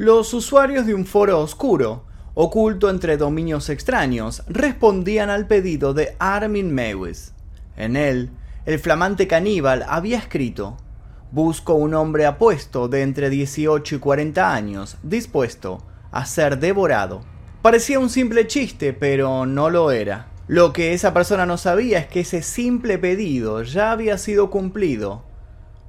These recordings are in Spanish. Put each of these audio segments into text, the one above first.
Los usuarios de un foro oscuro, oculto entre dominios extraños, respondían al pedido de Armin Mewis. En él, el flamante caníbal había escrito: Busco un hombre apuesto de entre 18 y 40 años, dispuesto a ser devorado. Parecía un simple chiste, pero no lo era. Lo que esa persona no sabía es que ese simple pedido ya había sido cumplido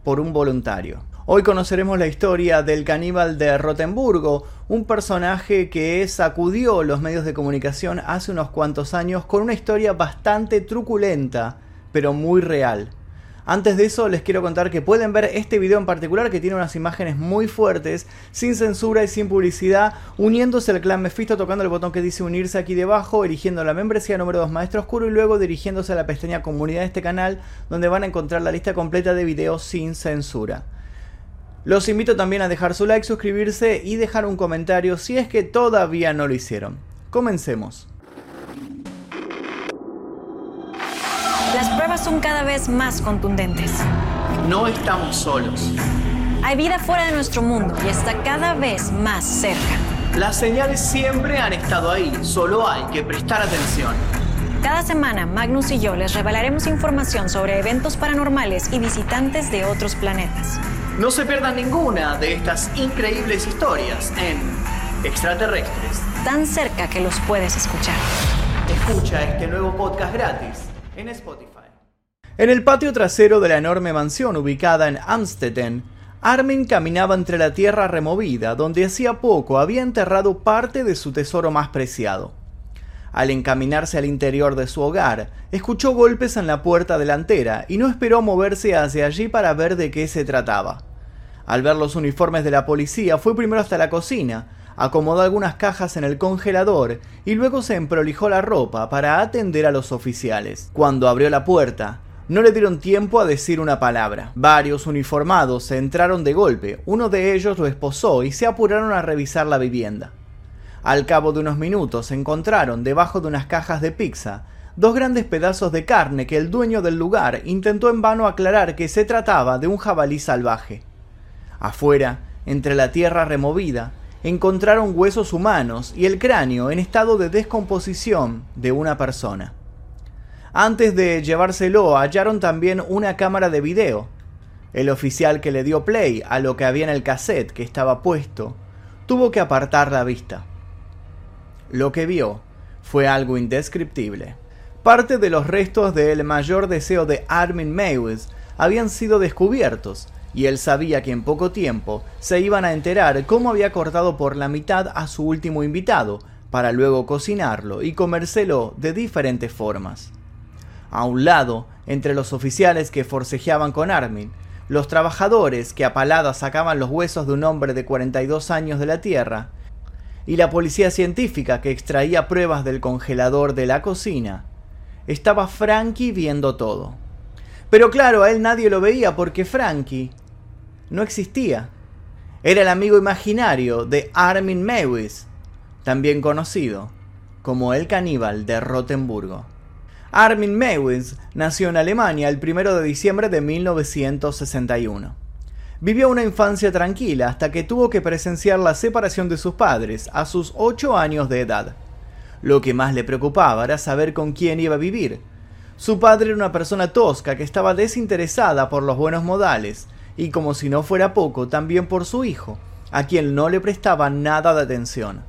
por un voluntario. Hoy conoceremos la historia del caníbal de Rotemburgo, un personaje que sacudió los medios de comunicación hace unos cuantos años con una historia bastante truculenta, pero muy real. Antes de eso les quiero contar que pueden ver este video en particular que tiene unas imágenes muy fuertes, sin censura y sin publicidad, uniéndose al clan Mephisto tocando el botón que dice unirse aquí debajo, eligiendo la membresía número 2 Maestro Oscuro y luego dirigiéndose a la pestaña comunidad de este canal donde van a encontrar la lista completa de videos sin censura. Los invito también a dejar su like, suscribirse y dejar un comentario si es que todavía no lo hicieron. Comencemos. Las pruebas son cada vez más contundentes. No estamos solos. Hay vida fuera de nuestro mundo y está cada vez más cerca. Las señales siempre han estado ahí, solo hay que prestar atención. Cada semana, Magnus y yo les revelaremos información sobre eventos paranormales y visitantes de otros planetas. No se pierdan ninguna de estas increíbles historias en Extraterrestres. Tan cerca que los puedes escuchar. Escucha este nuevo podcast gratis en Spotify. En el patio trasero de la enorme mansión ubicada en Amstetten, Armin caminaba entre la tierra removida, donde hacía poco había enterrado parte de su tesoro más preciado. Al encaminarse al interior de su hogar, escuchó golpes en la puerta delantera y no esperó moverse hacia allí para ver de qué se trataba. Al ver los uniformes de la policía, fue primero hasta la cocina, acomodó algunas cajas en el congelador y luego se emprolijó la ropa para atender a los oficiales. Cuando abrió la puerta, no le dieron tiempo a decir una palabra. Varios uniformados se entraron de golpe, uno de ellos lo esposó y se apuraron a revisar la vivienda. Al cabo de unos minutos encontraron debajo de unas cajas de pizza dos grandes pedazos de carne que el dueño del lugar intentó en vano aclarar que se trataba de un jabalí salvaje. Afuera, entre la tierra removida, encontraron huesos humanos y el cráneo en estado de descomposición de una persona. Antes de llevárselo hallaron también una cámara de video. El oficial que le dio play a lo que había en el cassette que estaba puesto tuvo que apartar la vista. Lo que vio fue algo indescriptible. Parte de los restos del mayor deseo de Armin Mewes habían sido descubiertos, y él sabía que en poco tiempo se iban a enterar cómo había cortado por la mitad a su último invitado, para luego cocinarlo y comérselo de diferentes formas. A un lado, entre los oficiales que forcejeaban con Armin, los trabajadores que a paladas sacaban los huesos de un hombre de 42 años de la tierra, y la policía científica que extraía pruebas del congelador de la cocina, estaba Frankie viendo todo. Pero claro, a él nadie lo veía porque Frankie no existía. Era el amigo imaginario de Armin Mewis, también conocido como el caníbal de Rotenburgo. Armin Mewis nació en Alemania el 1 de diciembre de 1961. Vivió una infancia tranquila hasta que tuvo que presenciar la separación de sus padres a sus 8 años de edad. Lo que más le preocupaba era saber con quién iba a vivir. Su padre era una persona tosca que estaba desinteresada por los buenos modales y como si no fuera poco, también por su hijo, a quien no le prestaba nada de atención.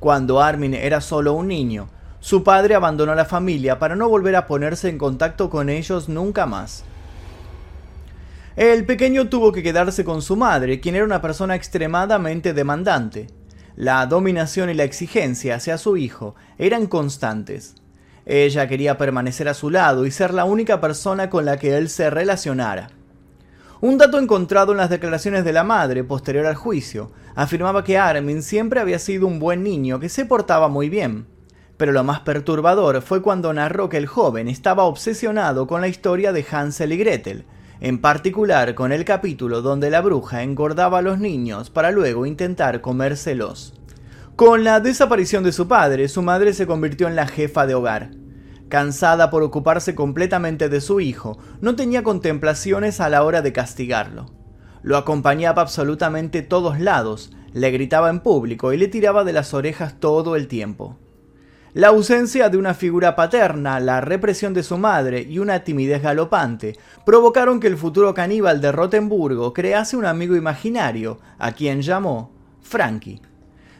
Cuando Armin era solo un niño, su padre abandonó la familia para no volver a ponerse en contacto con ellos nunca más. El pequeño tuvo que quedarse con su madre, quien era una persona extremadamente demandante. La dominación y la exigencia hacia su hijo eran constantes. Ella quería permanecer a su lado y ser la única persona con la que él se relacionara. Un dato encontrado en las declaraciones de la madre posterior al juicio afirmaba que Armin siempre había sido un buen niño que se portaba muy bien. Pero lo más perturbador fue cuando narró que el joven estaba obsesionado con la historia de Hansel y Gretel, en particular con el capítulo donde la bruja engordaba a los niños para luego intentar comérselos. Con la desaparición de su padre, su madre se convirtió en la jefa de hogar. Cansada por ocuparse completamente de su hijo, no tenía contemplaciones a la hora de castigarlo. Lo acompañaba absolutamente todos lados, Le gritaba en público y le tiraba de las orejas todo el tiempo. La ausencia de una figura paterna, la represión de su madre y una timidez galopante provocaron que el futuro caníbal de Rotenburgo crease un amigo imaginario, a quien llamó Frankie.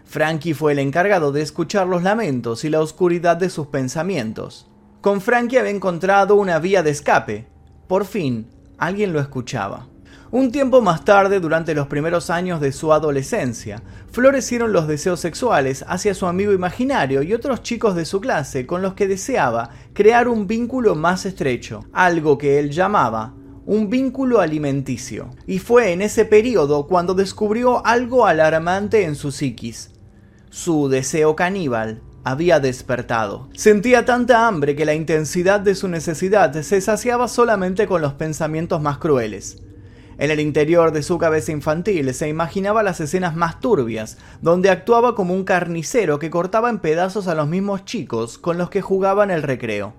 Frankie fue el encargado de escuchar los lamentos y la oscuridad de sus pensamientos. Con Frankie había encontrado una vía de escape. Por fin, alguien lo escuchaba. Un tiempo más tarde, durante los primeros años de su adolescencia, florecieron los deseos sexuales hacia su amigo imaginario y otros chicos de su clase con los que deseaba crear un vínculo más estrecho, algo que él llamaba un vínculo alimenticio. Y fue en ese periodo cuando descubrió algo alarmante en su psiquis. Su deseo caníbal había despertado. Sentía tanta hambre que la intensidad de su necesidad se saciaba solamente con los pensamientos más crueles. En el interior de su cabeza infantil se imaginaba las escenas más turbias, donde actuaba como un carnicero que cortaba en pedazos a los mismos chicos con los que jugaba en el recreo.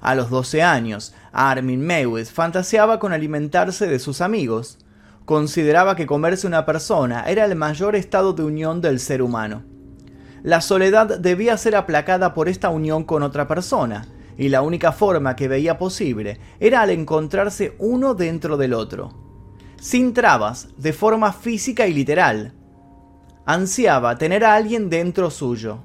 A los 12 años, Armin Mewes fantaseaba con alimentarse de sus amigos. Consideraba que comerse una persona era el mayor estado de unión del ser humano. La soledad debía ser aplacada por esta unión con otra persona, y la única forma que veía posible era al encontrarse uno dentro del otro, sin trabas, de forma física y literal. Ansiaba tener a alguien dentro suyo.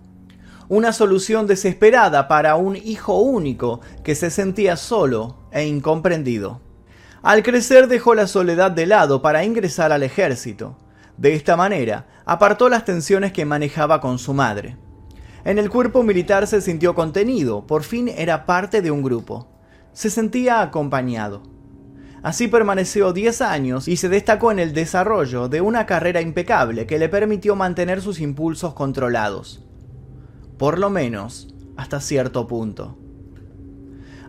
Una solución desesperada para un hijo único que se sentía solo e incomprendido. Al crecer dejó la soledad de lado para ingresar al ejército. De esta manera, apartó las tensiones que manejaba con su madre. En el cuerpo militar se sintió contenido, por fin era parte de un grupo. Se sentía acompañado. Así permaneció 10 años y se destacó en el desarrollo de una carrera impecable que le permitió mantener sus impulsos controlados. Por lo menos, hasta cierto punto.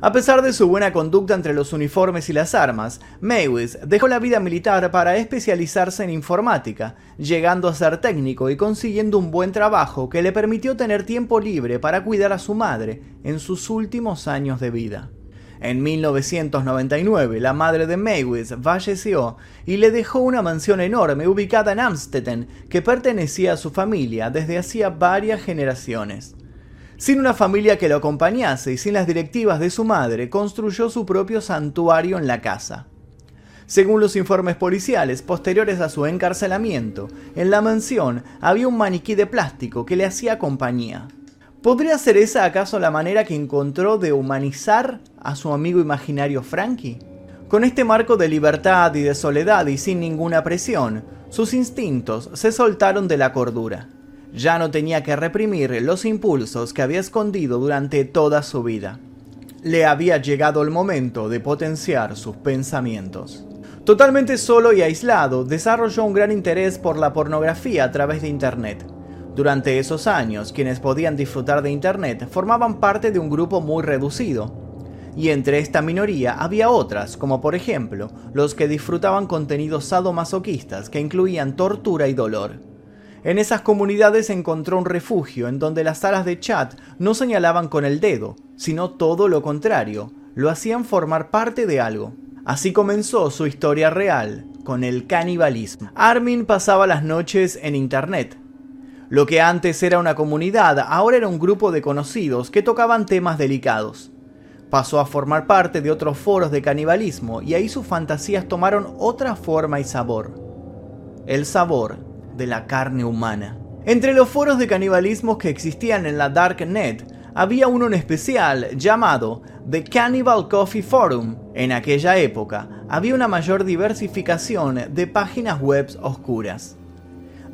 A pesar de su buena conducta entre los uniformes y las armas, Mewis dejó la vida militar para especializarse en informática, llegando a ser técnico y consiguiendo un buen trabajo que le permitió tener tiempo libre para cuidar a su madre en sus últimos años de vida. En 1999, la madre de Mewis falleció y le dejó una mansión enorme ubicada en Amstetten que pertenecía a su familia desde hacía varias generaciones. Sin una familia que lo acompañase y sin las directivas de su madre, construyó su propio santuario en la casa. Según los informes policiales posteriores a su encarcelamiento, en la mansión había un maniquí de plástico que le hacía compañía. ¿Podría ser esa acaso la manera que encontró de humanizar a su amigo imaginario Frankie? Con este marco de libertad y de soledad y sin ninguna presión, sus instintos se soltaron de la cordura. Ya no tenía que reprimir los impulsos que había escondido durante toda su vida. Le había llegado el momento de potenciar sus pensamientos. Totalmente solo y aislado, desarrolló un gran interés por la pornografía a través de Internet. Durante esos años, quienes podían disfrutar de Internet formaban parte de un grupo muy reducido. Y entre esta minoría había otras, como por ejemplo, los que disfrutaban contenidos sadomasoquistas que incluían tortura y dolor. En esas comunidades encontró un refugio en donde las salas de chat no señalaban con el dedo, sino todo lo contrario, lo hacían formar parte de algo. Así comenzó su historia real, con el canibalismo. Armin pasaba las noches en Internet. Lo que antes era una comunidad, ahora era un grupo de conocidos que tocaban temas delicados. Pasó a formar parte de otros foros de canibalismo y ahí sus fantasías tomaron otra forma y sabor. El sabor de la carne humana. Entre los foros de canibalismo que existían en la Darknet, había uno en especial llamado The Cannibal Coffee Forum. En aquella época había una mayor diversificación de páginas web oscuras.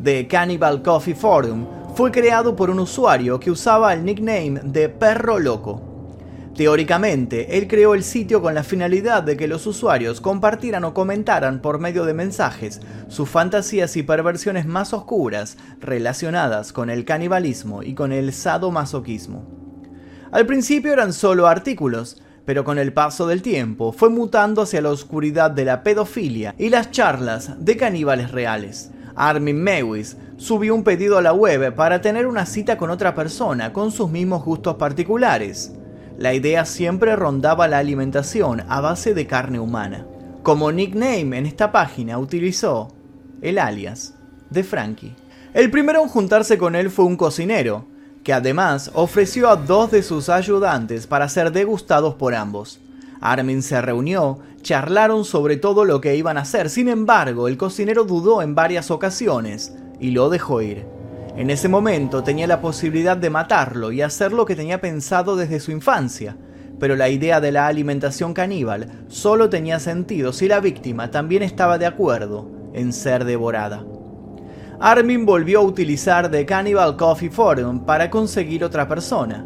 The Cannibal Coffee Forum fue creado por un usuario que usaba el nickname de Perro Loco. Teóricamente, él creó el sitio con la finalidad de que los usuarios compartieran o comentaran por medio de mensajes sus fantasías y perversiones más oscuras relacionadas con el canibalismo y con el sadomasoquismo. Al principio eran solo artículos, pero con el paso del tiempo fue mutando hacia la oscuridad de la pedofilia y las charlas de caníbales reales. Armin Mewis subió un pedido a la web para tener una cita con otra persona con sus mismos gustos particulares la idea siempre rondaba la alimentación a base de carne humana. Como nickname en esta página utilizó el alias de Frankie. El primero en juntarse con él fue un cocinero, que además ofreció a dos de sus ayudantes para ser degustados por ambos. Armin se reunió, charlaron sobre todo lo que iban a hacer, sin embargo el cocinero dudó en varias ocasiones y lo dejó ir. En ese momento tenía la posibilidad de matarlo y hacer lo que tenía pensado desde su infancia, pero la idea de la alimentación caníbal solo tenía sentido si la víctima también estaba de acuerdo en ser devorada. Armin volvió a utilizar The Cannibal Coffee Forum para conseguir otra persona,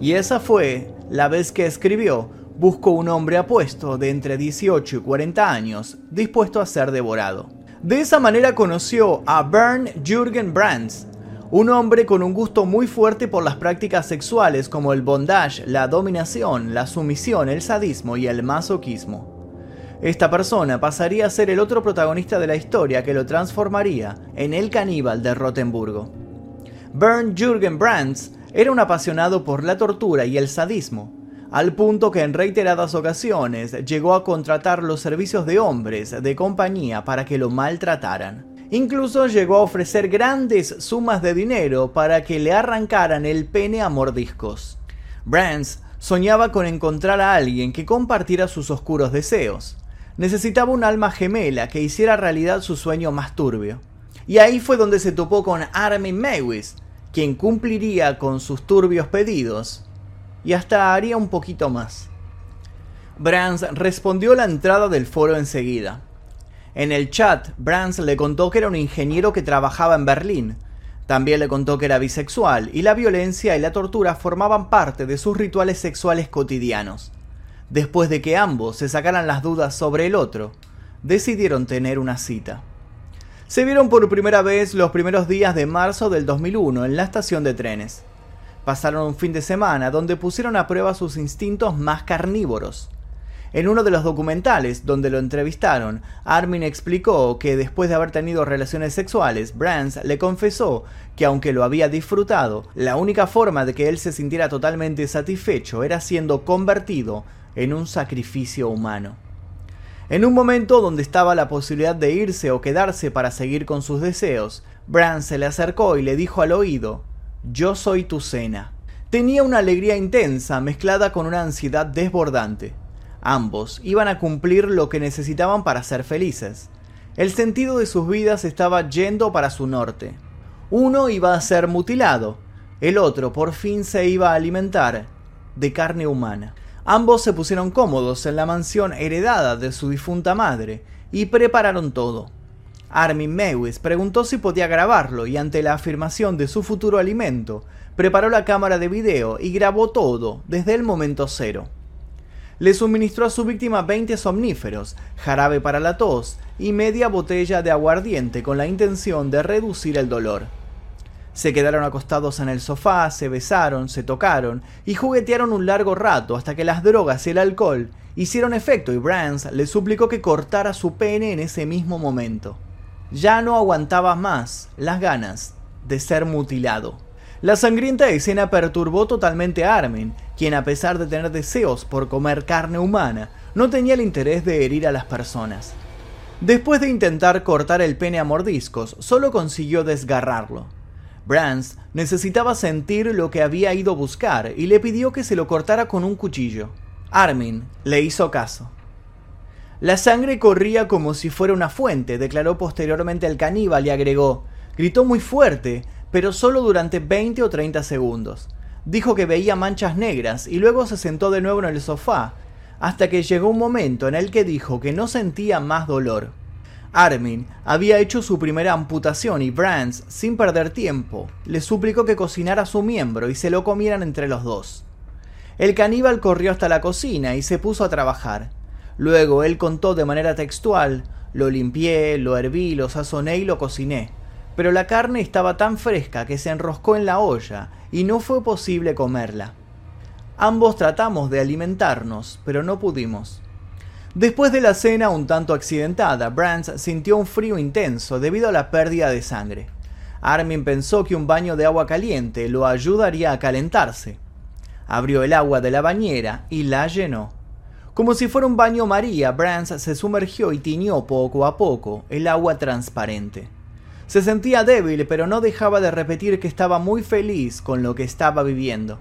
y esa fue la vez que escribió Busco un hombre apuesto de entre 18 y 40 años, dispuesto a ser devorado. De esa manera conoció a Bernd Jürgen Brands, un hombre con un gusto muy fuerte por las prácticas sexuales como el bondage, la dominación, la sumisión, el sadismo y el masoquismo. Esta persona pasaría a ser el otro protagonista de la historia que lo transformaría en el caníbal de Rotenburgo. Bernd Jürgen Brands era un apasionado por la tortura y el sadismo, al punto que en reiteradas ocasiones llegó a contratar los servicios de hombres de compañía para que lo maltrataran. Incluso llegó a ofrecer grandes sumas de dinero para que le arrancaran el pene a mordiscos. Brands soñaba con encontrar a alguien que compartiera sus oscuros deseos. Necesitaba un alma gemela que hiciera realidad su sueño más turbio. Y ahí fue donde se topó con Armin Mewis, quien cumpliría con sus turbios pedidos y hasta haría un poquito más. Brands respondió la entrada del foro enseguida. En el chat, Brands le contó que era un ingeniero que trabajaba en Berlín. También le contó que era bisexual y la violencia y la tortura formaban parte de sus rituales sexuales cotidianos. Después de que ambos se sacaran las dudas sobre el otro, decidieron tener una cita. Se vieron por primera vez los primeros días de marzo del 2001 en la estación de trenes. Pasaron un fin de semana donde pusieron a prueba sus instintos más carnívoros. En uno de los documentales donde lo entrevistaron, Armin explicó que después de haber tenido relaciones sexuales, Brands le confesó que aunque lo había disfrutado, la única forma de que él se sintiera totalmente satisfecho era siendo convertido en un sacrificio humano. En un momento donde estaba la posibilidad de irse o quedarse para seguir con sus deseos, Brands se le acercó y le dijo al oído, Yo soy tu cena. Tenía una alegría intensa mezclada con una ansiedad desbordante. Ambos iban a cumplir lo que necesitaban para ser felices. El sentido de sus vidas estaba yendo para su norte. Uno iba a ser mutilado, el otro por fin se iba a alimentar de carne humana. Ambos se pusieron cómodos en la mansión heredada de su difunta madre y prepararon todo. Armin Mewis preguntó si podía grabarlo y ante la afirmación de su futuro alimento, preparó la cámara de video y grabó todo desde el momento cero le suministró a su víctima 20 somníferos, jarabe para la tos y media botella de aguardiente con la intención de reducir el dolor. Se quedaron acostados en el sofá, se besaron, se tocaron y juguetearon un largo rato hasta que las drogas y el alcohol hicieron efecto y Brands le suplicó que cortara su pene en ese mismo momento. Ya no aguantaba más las ganas de ser mutilado. La sangrienta escena perturbó totalmente a Armin, quien a pesar de tener deseos por comer carne humana, no tenía el interés de herir a las personas. Después de intentar cortar el pene a mordiscos, solo consiguió desgarrarlo. Brands necesitaba sentir lo que había ido a buscar y le pidió que se lo cortara con un cuchillo. Armin le hizo caso. La sangre corría como si fuera una fuente, declaró posteriormente el caníbal y agregó, gritó muy fuerte, pero solo durante 20 o 30 segundos. Dijo que veía manchas negras y luego se sentó de nuevo en el sofá, hasta que llegó un momento en el que dijo que no sentía más dolor. Armin había hecho su primera amputación y Brands, sin perder tiempo, le suplicó que cocinara su miembro y se lo comieran entre los dos. El caníbal corrió hasta la cocina y se puso a trabajar. Luego él contó de manera textual, lo limpié, lo herví, lo sazoné y lo cociné pero la carne estaba tan fresca que se enroscó en la olla y no fue posible comerla. Ambos tratamos de alimentarnos, pero no pudimos. Después de la cena un tanto accidentada, Brands sintió un frío intenso debido a la pérdida de sangre. Armin pensó que un baño de agua caliente lo ayudaría a calentarse. Abrió el agua de la bañera y la llenó. Como si fuera un baño María, Brands se sumergió y tiñó poco a poco el agua transparente. Se sentía débil, pero no dejaba de repetir que estaba muy feliz con lo que estaba viviendo.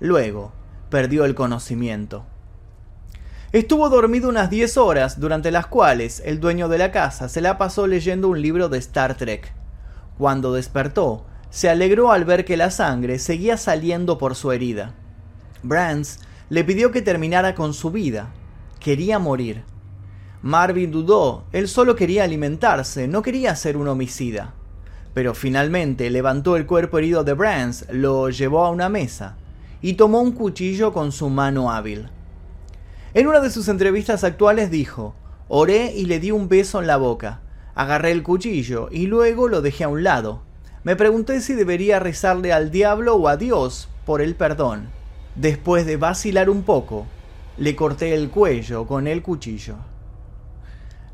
Luego, perdió el conocimiento. Estuvo dormido unas 10 horas, durante las cuales el dueño de la casa se la pasó leyendo un libro de Star Trek. Cuando despertó, se alegró al ver que la sangre seguía saliendo por su herida. Brands le pidió que terminara con su vida. Quería morir. Marvin dudó, él solo quería alimentarse, no quería ser un homicida. Pero finalmente levantó el cuerpo herido de Brands, lo llevó a una mesa y tomó un cuchillo con su mano hábil. En una de sus entrevistas actuales dijo, oré y le di un beso en la boca, agarré el cuchillo y luego lo dejé a un lado. Me pregunté si debería rezarle al diablo o a Dios por el perdón. Después de vacilar un poco, le corté el cuello con el cuchillo.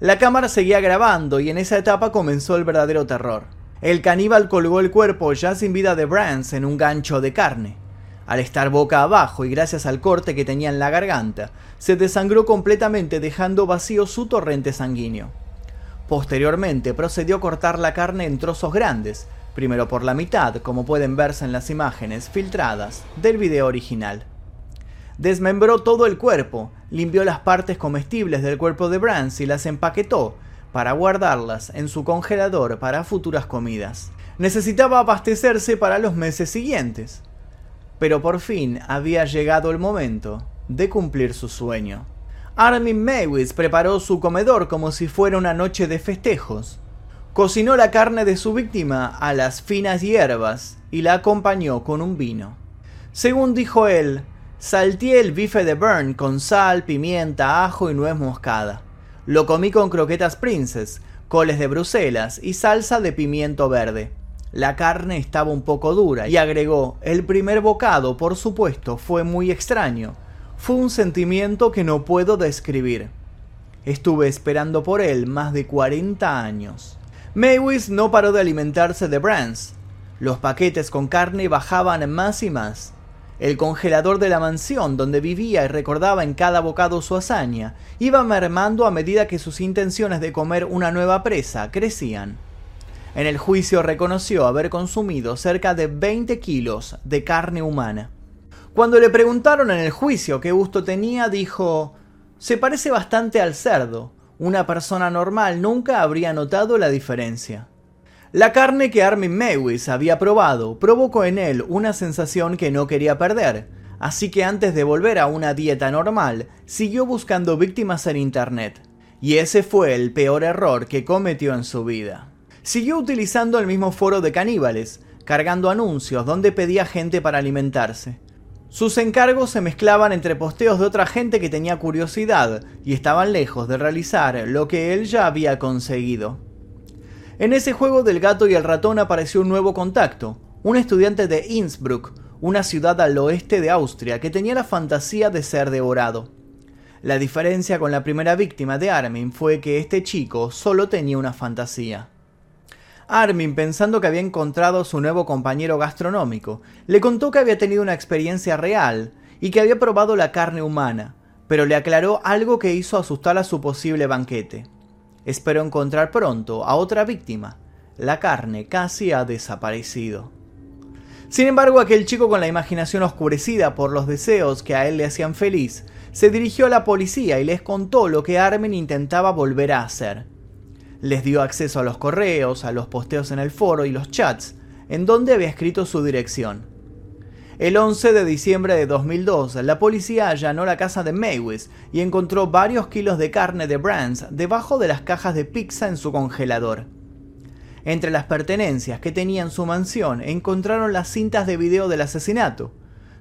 La cámara seguía grabando y en esa etapa comenzó el verdadero terror. El caníbal colgó el cuerpo ya sin vida de Brands en un gancho de carne. Al estar boca abajo y gracias al corte que tenía en la garganta, se desangró completamente dejando vacío su torrente sanguíneo. Posteriormente procedió a cortar la carne en trozos grandes, primero por la mitad, como pueden verse en las imágenes filtradas del video original. Desmembró todo el cuerpo, limpió las partes comestibles del cuerpo de Brands y las empaquetó para guardarlas en su congelador para futuras comidas. Necesitaba abastecerse para los meses siguientes pero por fin había llegado el momento de cumplir su sueño. Armin Mewis preparó su comedor como si fuera una noche de festejos. Cocinó la carne de su víctima a las finas hierbas y la acompañó con un vino. Según dijo él, salteé el bife de Burn con sal, pimienta, ajo y nuez moscada. Lo comí con croquetas Princess, coles de Bruselas y salsa de pimiento verde. La carne estaba un poco dura y agregó, el primer bocado, por supuesto, fue muy extraño. Fue un sentimiento que no puedo describir. Estuve esperando por él más de 40 años. Maywis no paró de alimentarse de Brands. Los paquetes con carne bajaban más y más. El congelador de la mansión donde vivía y recordaba en cada bocado su hazaña iba mermando a medida que sus intenciones de comer una nueva presa crecían. En el juicio reconoció haber consumido cerca de 20 kilos de carne humana. Cuando le preguntaron en el juicio qué gusto tenía, dijo, se parece bastante al cerdo. Una persona normal nunca habría notado la diferencia. La carne que Armin Mewis había probado provocó en él una sensación que no quería perder, así que antes de volver a una dieta normal, siguió buscando víctimas en Internet. Y ese fue el peor error que cometió en su vida siguió utilizando el mismo foro de caníbales, cargando anuncios donde pedía gente para alimentarse. Sus encargos se mezclaban entre posteos de otra gente que tenía curiosidad y estaban lejos de realizar lo que él ya había conseguido. En ese juego del gato y el ratón apareció un nuevo contacto, un estudiante de Innsbruck, una ciudad al oeste de Austria que tenía la fantasía de ser devorado. La diferencia con la primera víctima de Armin fue que este chico solo tenía una fantasía. Armin, pensando que había encontrado su nuevo compañero gastronómico, le contó que había tenido una experiencia real y que había probado la carne humana, pero le aclaró algo que hizo asustar a su posible banquete. Espero encontrar pronto a otra víctima. La carne casi ha desaparecido. Sin embargo, aquel chico con la imaginación oscurecida por los deseos que a él le hacían feliz, se dirigió a la policía y les contó lo que Armin intentaba volver a hacer les dio acceso a los correos, a los posteos en el foro y los chats, en donde había escrito su dirección. El 11 de diciembre de 2002, la policía allanó la casa de Maywis y encontró varios kilos de carne de Brands debajo de las cajas de pizza en su congelador. Entre las pertenencias que tenía en su mansión encontraron las cintas de video del asesinato.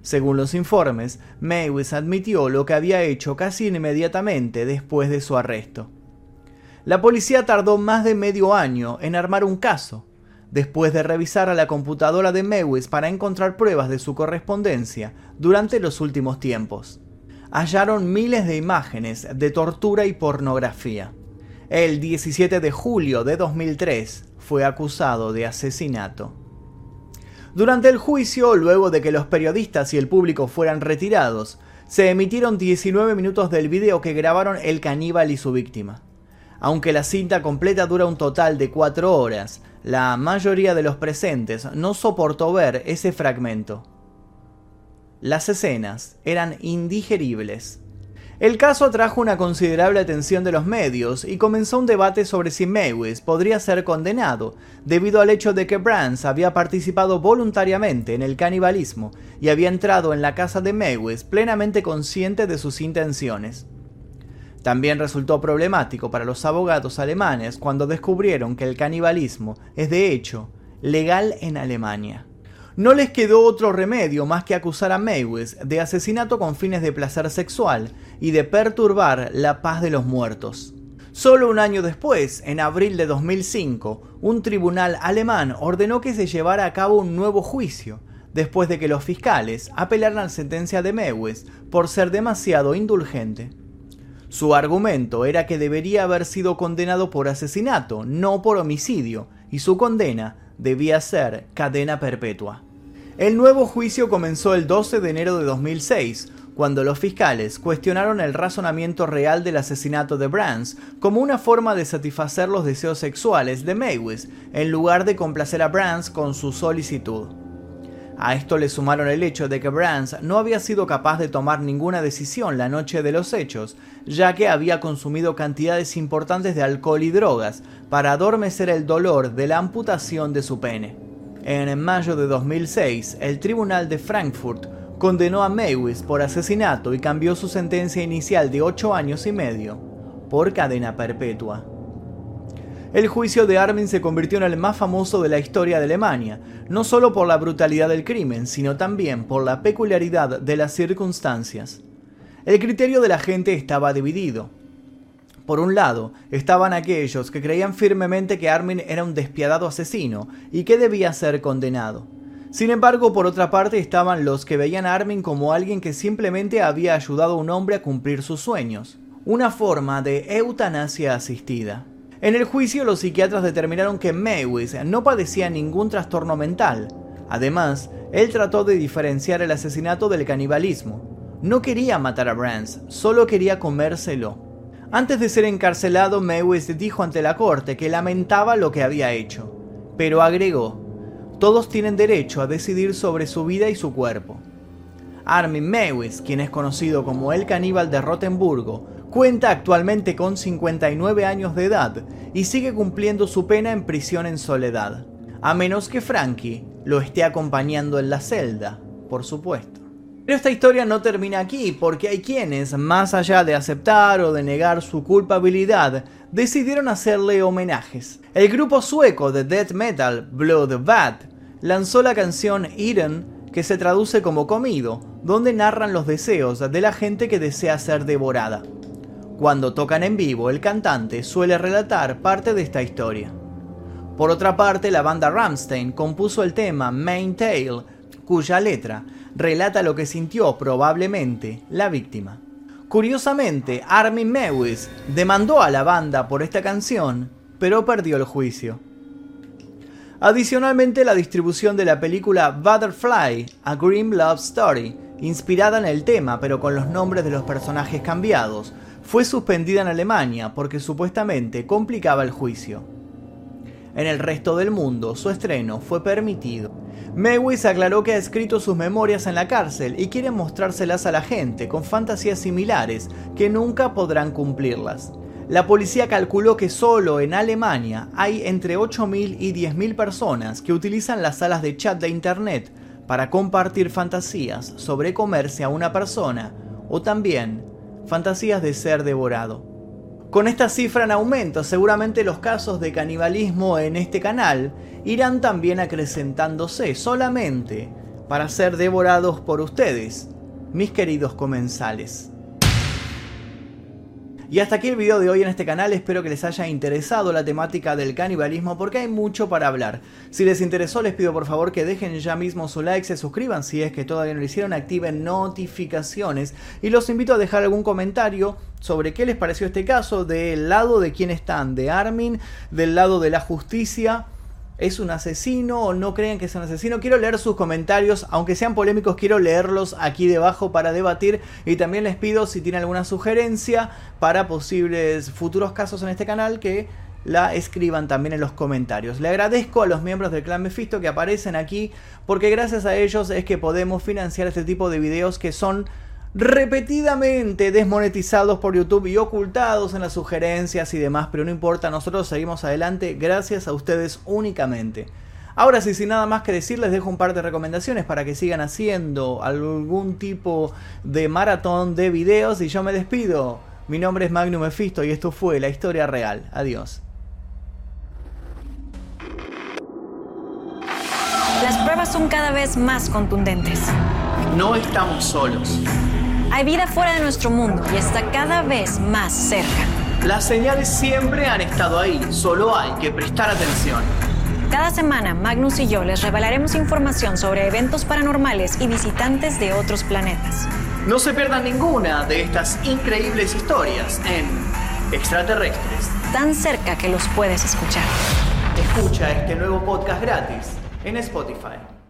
Según los informes, Maywis admitió lo que había hecho casi inmediatamente después de su arresto. La policía tardó más de medio año en armar un caso, después de revisar a la computadora de Mewis para encontrar pruebas de su correspondencia durante los últimos tiempos. Hallaron miles de imágenes de tortura y pornografía. El 17 de julio de 2003 fue acusado de asesinato. Durante el juicio, luego de que los periodistas y el público fueran retirados, se emitieron 19 minutos del video que grabaron el caníbal y su víctima. Aunque la cinta completa dura un total de 4 horas, la mayoría de los presentes no soportó ver ese fragmento. Las escenas eran indigeribles. El caso atrajo una considerable atención de los medios y comenzó un debate sobre si Mewis podría ser condenado, debido al hecho de que Brands había participado voluntariamente en el canibalismo y había entrado en la casa de Mewis plenamente consciente de sus intenciones. También resultó problemático para los abogados alemanes cuando descubrieron que el canibalismo es de hecho legal en Alemania. No les quedó otro remedio más que acusar a Mewis de asesinato con fines de placer sexual y de perturbar la paz de los muertos. Solo un año después, en abril de 2005, un tribunal alemán ordenó que se llevara a cabo un nuevo juicio, después de que los fiscales apelaran la sentencia de Mewis por ser demasiado indulgente. Su argumento era que debería haber sido condenado por asesinato, no por homicidio, y su condena debía ser cadena perpetua. El nuevo juicio comenzó el 12 de enero de 2006, cuando los fiscales cuestionaron el razonamiento real del asesinato de Brands como una forma de satisfacer los deseos sexuales de Maywis, en lugar de complacer a Brands con su solicitud. A esto le sumaron el hecho de que Brands no había sido capaz de tomar ninguna decisión la noche de los hechos, ya que había consumido cantidades importantes de alcohol y drogas para adormecer el dolor de la amputación de su pene. En mayo de 2006, el Tribunal de Frankfurt condenó a Mewis por asesinato y cambió su sentencia inicial de 8 años y medio por cadena perpetua. El juicio de Armin se convirtió en el más famoso de la historia de Alemania, no solo por la brutalidad del crimen, sino también por la peculiaridad de las circunstancias. El criterio de la gente estaba dividido. Por un lado, estaban aquellos que creían firmemente que Armin era un despiadado asesino y que debía ser condenado. Sin embargo, por otra parte estaban los que veían a Armin como alguien que simplemente había ayudado a un hombre a cumplir sus sueños, una forma de eutanasia asistida. En el juicio los psiquiatras determinaron que Mewis no padecía ningún trastorno mental. Además, él trató de diferenciar el asesinato del canibalismo. No quería matar a Brands, solo quería comérselo. Antes de ser encarcelado, Mewis dijo ante la corte que lamentaba lo que había hecho, pero agregó, todos tienen derecho a decidir sobre su vida y su cuerpo. Armin Mewis, quien es conocido como el caníbal de Rotenburgo, Cuenta actualmente con 59 años de edad y sigue cumpliendo su pena en prisión en soledad, a menos que Frankie lo esté acompañando en la celda, por supuesto. Pero esta historia no termina aquí, porque hay quienes, más allá de aceptar o de negar su culpabilidad, decidieron hacerle homenajes. El grupo sueco de death metal Blood Bad lanzó la canción Eden, que se traduce como comido, donde narran los deseos de la gente que desea ser devorada. Cuando tocan en vivo, el cantante suele relatar parte de esta historia. Por otra parte, la banda Ramstein compuso el tema Main Tale, cuya letra relata lo que sintió probablemente la víctima. Curiosamente, Armin Mewis demandó a la banda por esta canción, pero perdió el juicio. Adicionalmente, la distribución de la película Butterfly, A Grim Love Story, inspirada en el tema pero con los nombres de los personajes cambiados, fue suspendida en Alemania porque supuestamente complicaba el juicio. En el resto del mundo, su estreno fue permitido. Mewis aclaró que ha escrito sus memorias en la cárcel y quiere mostrárselas a la gente con fantasías similares que nunca podrán cumplirlas. La policía calculó que solo en Alemania hay entre 8.000 y 10.000 personas que utilizan las salas de chat de Internet para compartir fantasías sobre comerse a una persona o también fantasías de ser devorado. Con esta cifra en aumento, seguramente los casos de canibalismo en este canal irán también acrecentándose solamente para ser devorados por ustedes, mis queridos comensales. Y hasta aquí el video de hoy en este canal, espero que les haya interesado la temática del canibalismo porque hay mucho para hablar. Si les interesó les pido por favor que dejen ya mismo su like, se suscriban si es que todavía no lo hicieron, activen notificaciones y los invito a dejar algún comentario sobre qué les pareció este caso, del lado de quién están, de Armin, del lado de la justicia es un asesino o no creen que es un asesino. Quiero leer sus comentarios, aunque sean polémicos, quiero leerlos aquí debajo para debatir. Y también les pido si tienen alguna sugerencia para posibles futuros casos en este canal que la escriban también en los comentarios. Le agradezco a los miembros del clan Mephisto que aparecen aquí porque gracias a ellos es que podemos financiar este tipo de videos que son repetidamente desmonetizados por YouTube y ocultados en las sugerencias y demás, pero no importa, nosotros seguimos adelante gracias a ustedes únicamente. Ahora sí, sin nada más que decir, les dejo un par de recomendaciones para que sigan haciendo algún tipo de maratón de videos y yo me despido. Mi nombre es Magnum Mephisto y esto fue La Historia Real. Adiós. Las pruebas son cada vez más contundentes. No estamos solos. Hay vida fuera de nuestro mundo y está cada vez más cerca. Las señales siempre han estado ahí, solo hay que prestar atención. Cada semana, Magnus y yo les revelaremos información sobre eventos paranormales y visitantes de otros planetas. No se pierdan ninguna de estas increíbles historias en Extraterrestres. Tan cerca que los puedes escuchar. Escucha este nuevo podcast gratis en Spotify.